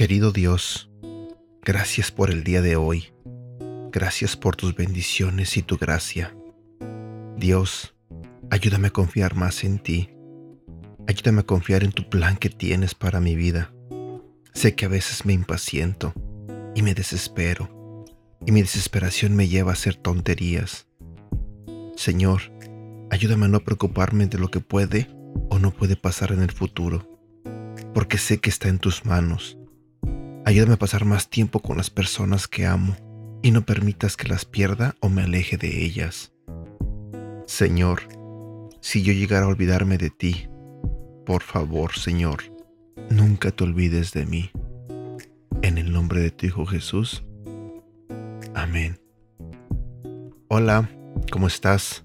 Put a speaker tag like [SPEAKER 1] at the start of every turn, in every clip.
[SPEAKER 1] Querido Dios, gracias por el día de hoy. Gracias por tus bendiciones y tu gracia. Dios, ayúdame a confiar más en ti. Ayúdame a confiar en tu plan que tienes para mi vida. Sé que a veces me impaciento y me desespero, y mi desesperación me lleva a hacer tonterías. Señor, ayúdame a no preocuparme de lo que puede o no puede pasar en el futuro, porque sé que está en tus manos Ayúdame a pasar más tiempo con las personas que amo y no permitas que las pierda o me aleje de ellas. Señor, si yo llegara a olvidarme de ti, por favor, Señor, nunca te olvides de mí. En el nombre de tu Hijo Jesús. Amén. Hola, ¿cómo estás?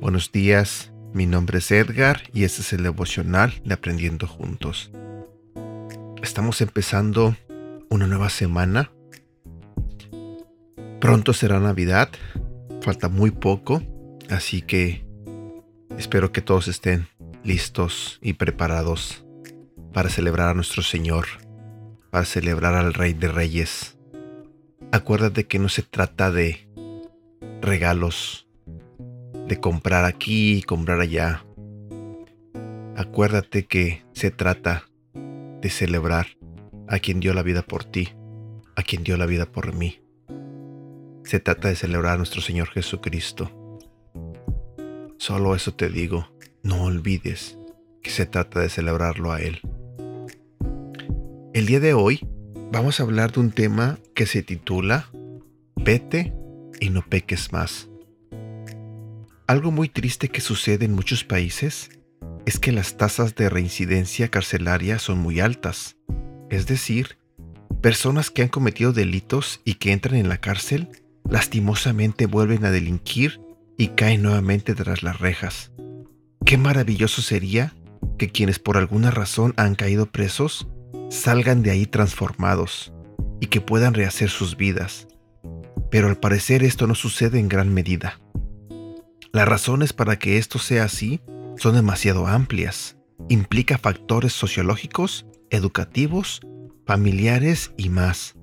[SPEAKER 1] Buenos días, mi nombre es Edgar y este es el devocional de Aprendiendo Juntos. Estamos empezando una nueva semana. Pronto será Navidad, falta muy poco, así que espero que todos estén listos y preparados para celebrar a nuestro Señor, para celebrar al Rey de Reyes. Acuérdate que no se trata de regalos, de comprar aquí y comprar allá. Acuérdate que se trata de celebrar a quien dio la vida por ti, a quien dio la vida por mí. Se trata de celebrar a nuestro Señor Jesucristo. Solo eso te digo, no olvides que se trata de celebrarlo a Él. El día de hoy vamos a hablar de un tema que se titula Vete y no peques más. Algo muy triste que sucede en muchos países es que las tasas de reincidencia carcelaria son muy altas es decir, personas que han cometido delitos y que entran en la cárcel, lastimosamente vuelven a delinquir y caen nuevamente tras las rejas. Qué maravilloso sería que quienes por alguna razón han caído presos salgan de ahí transformados y que puedan rehacer sus vidas. Pero al parecer esto no sucede en gran medida. Las razones para que esto sea así son demasiado amplias. Implica factores sociológicos educativos, familiares y más.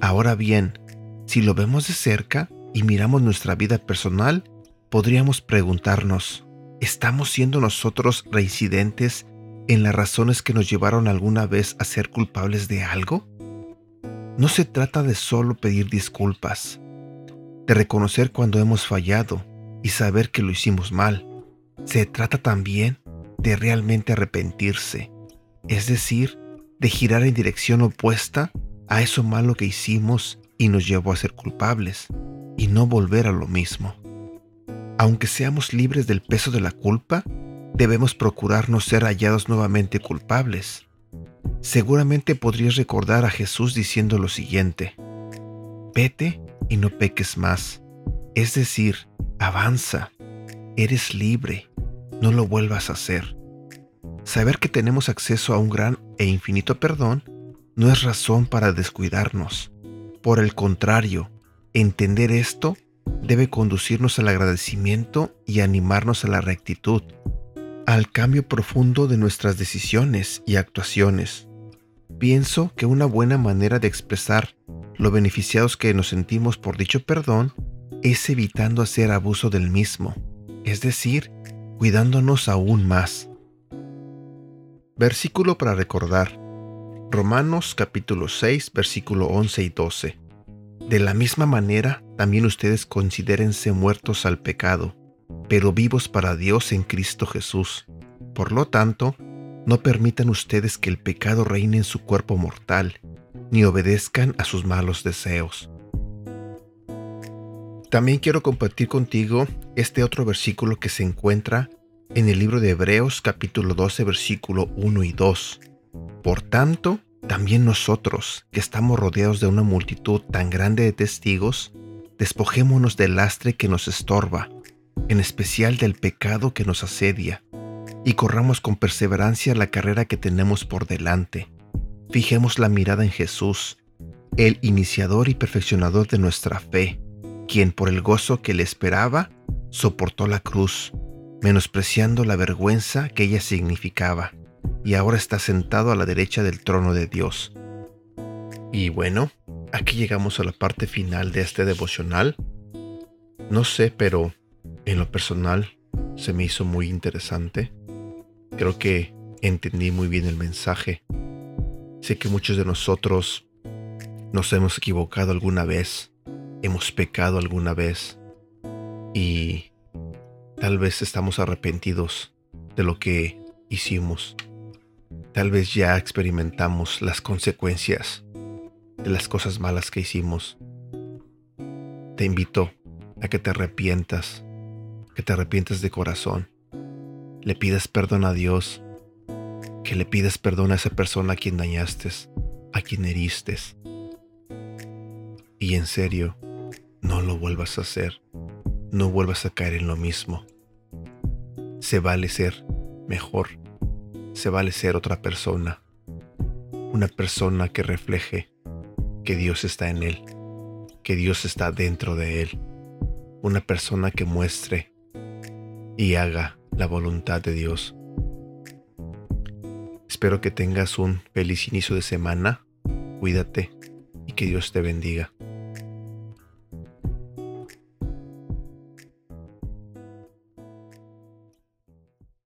[SPEAKER 1] Ahora bien, si lo vemos de cerca y miramos nuestra vida personal, podríamos preguntarnos, ¿estamos siendo nosotros reincidentes en las razones que nos llevaron alguna vez a ser culpables de algo? No se trata de solo pedir disculpas, de reconocer cuando hemos fallado y saber que lo hicimos mal. Se trata también de realmente arrepentirse, es decir, de girar en dirección opuesta a eso malo que hicimos y nos llevó a ser culpables, y no volver a lo mismo. Aunque seamos libres del peso de la culpa, debemos procurar no ser hallados nuevamente culpables. Seguramente podrías recordar a Jesús diciendo lo siguiente, vete y no peques más, es decir, avanza, eres libre, no lo vuelvas a hacer. Saber que tenemos acceso a un gran e infinito perdón no es razón para descuidarnos. Por el contrario, entender esto debe conducirnos al agradecimiento y animarnos a la rectitud, al cambio profundo de nuestras decisiones y actuaciones. Pienso que una buena manera de expresar lo beneficiados que nos sentimos por dicho perdón es evitando hacer abuso del mismo, es decir, cuidándonos aún más. Versículo para recordar. Romanos capítulo 6, versículo 11 y 12. De la misma manera, también ustedes considérense muertos al pecado, pero vivos para Dios en Cristo Jesús. Por lo tanto, no permitan ustedes que el pecado reine en su cuerpo mortal, ni obedezcan a sus malos deseos. También quiero compartir contigo este otro versículo que se encuentra en el libro de Hebreos capítulo 12 versículo 1 y 2. Por tanto, también nosotros, que estamos rodeados de una multitud tan grande de testigos, despojémonos del lastre que nos estorba, en especial del pecado que nos asedia, y corramos con perseverancia la carrera que tenemos por delante, Fijemos la mirada en Jesús, el iniciador y perfeccionador de nuestra fe, quien por el gozo que le esperaba, soportó la cruz, menospreciando la vergüenza que ella significaba, y ahora está sentado a la derecha del trono de Dios. Y bueno, aquí llegamos a la parte final de este devocional. No sé, pero en lo personal se me hizo muy interesante. Creo que entendí muy bien el mensaje. Sé que muchos de nosotros nos hemos equivocado alguna vez, hemos pecado alguna vez y tal vez estamos arrepentidos de lo que hicimos. Tal vez ya experimentamos las consecuencias de las cosas malas que hicimos. Te invito a que te arrepientas, que te arrepientas de corazón. Le pidas perdón a Dios, que le pidas perdón a esa persona a quien dañaste, a quien heriste. Y en serio, no lo vuelvas a hacer. No vuelvas a caer en lo mismo. Se vale ser mejor. Se vale ser otra persona. Una persona que refleje que Dios está en él, que Dios está dentro de él. Una persona que muestre y haga la voluntad de Dios. Espero que tengas un feliz inicio de semana. Cuídate y que Dios te bendiga.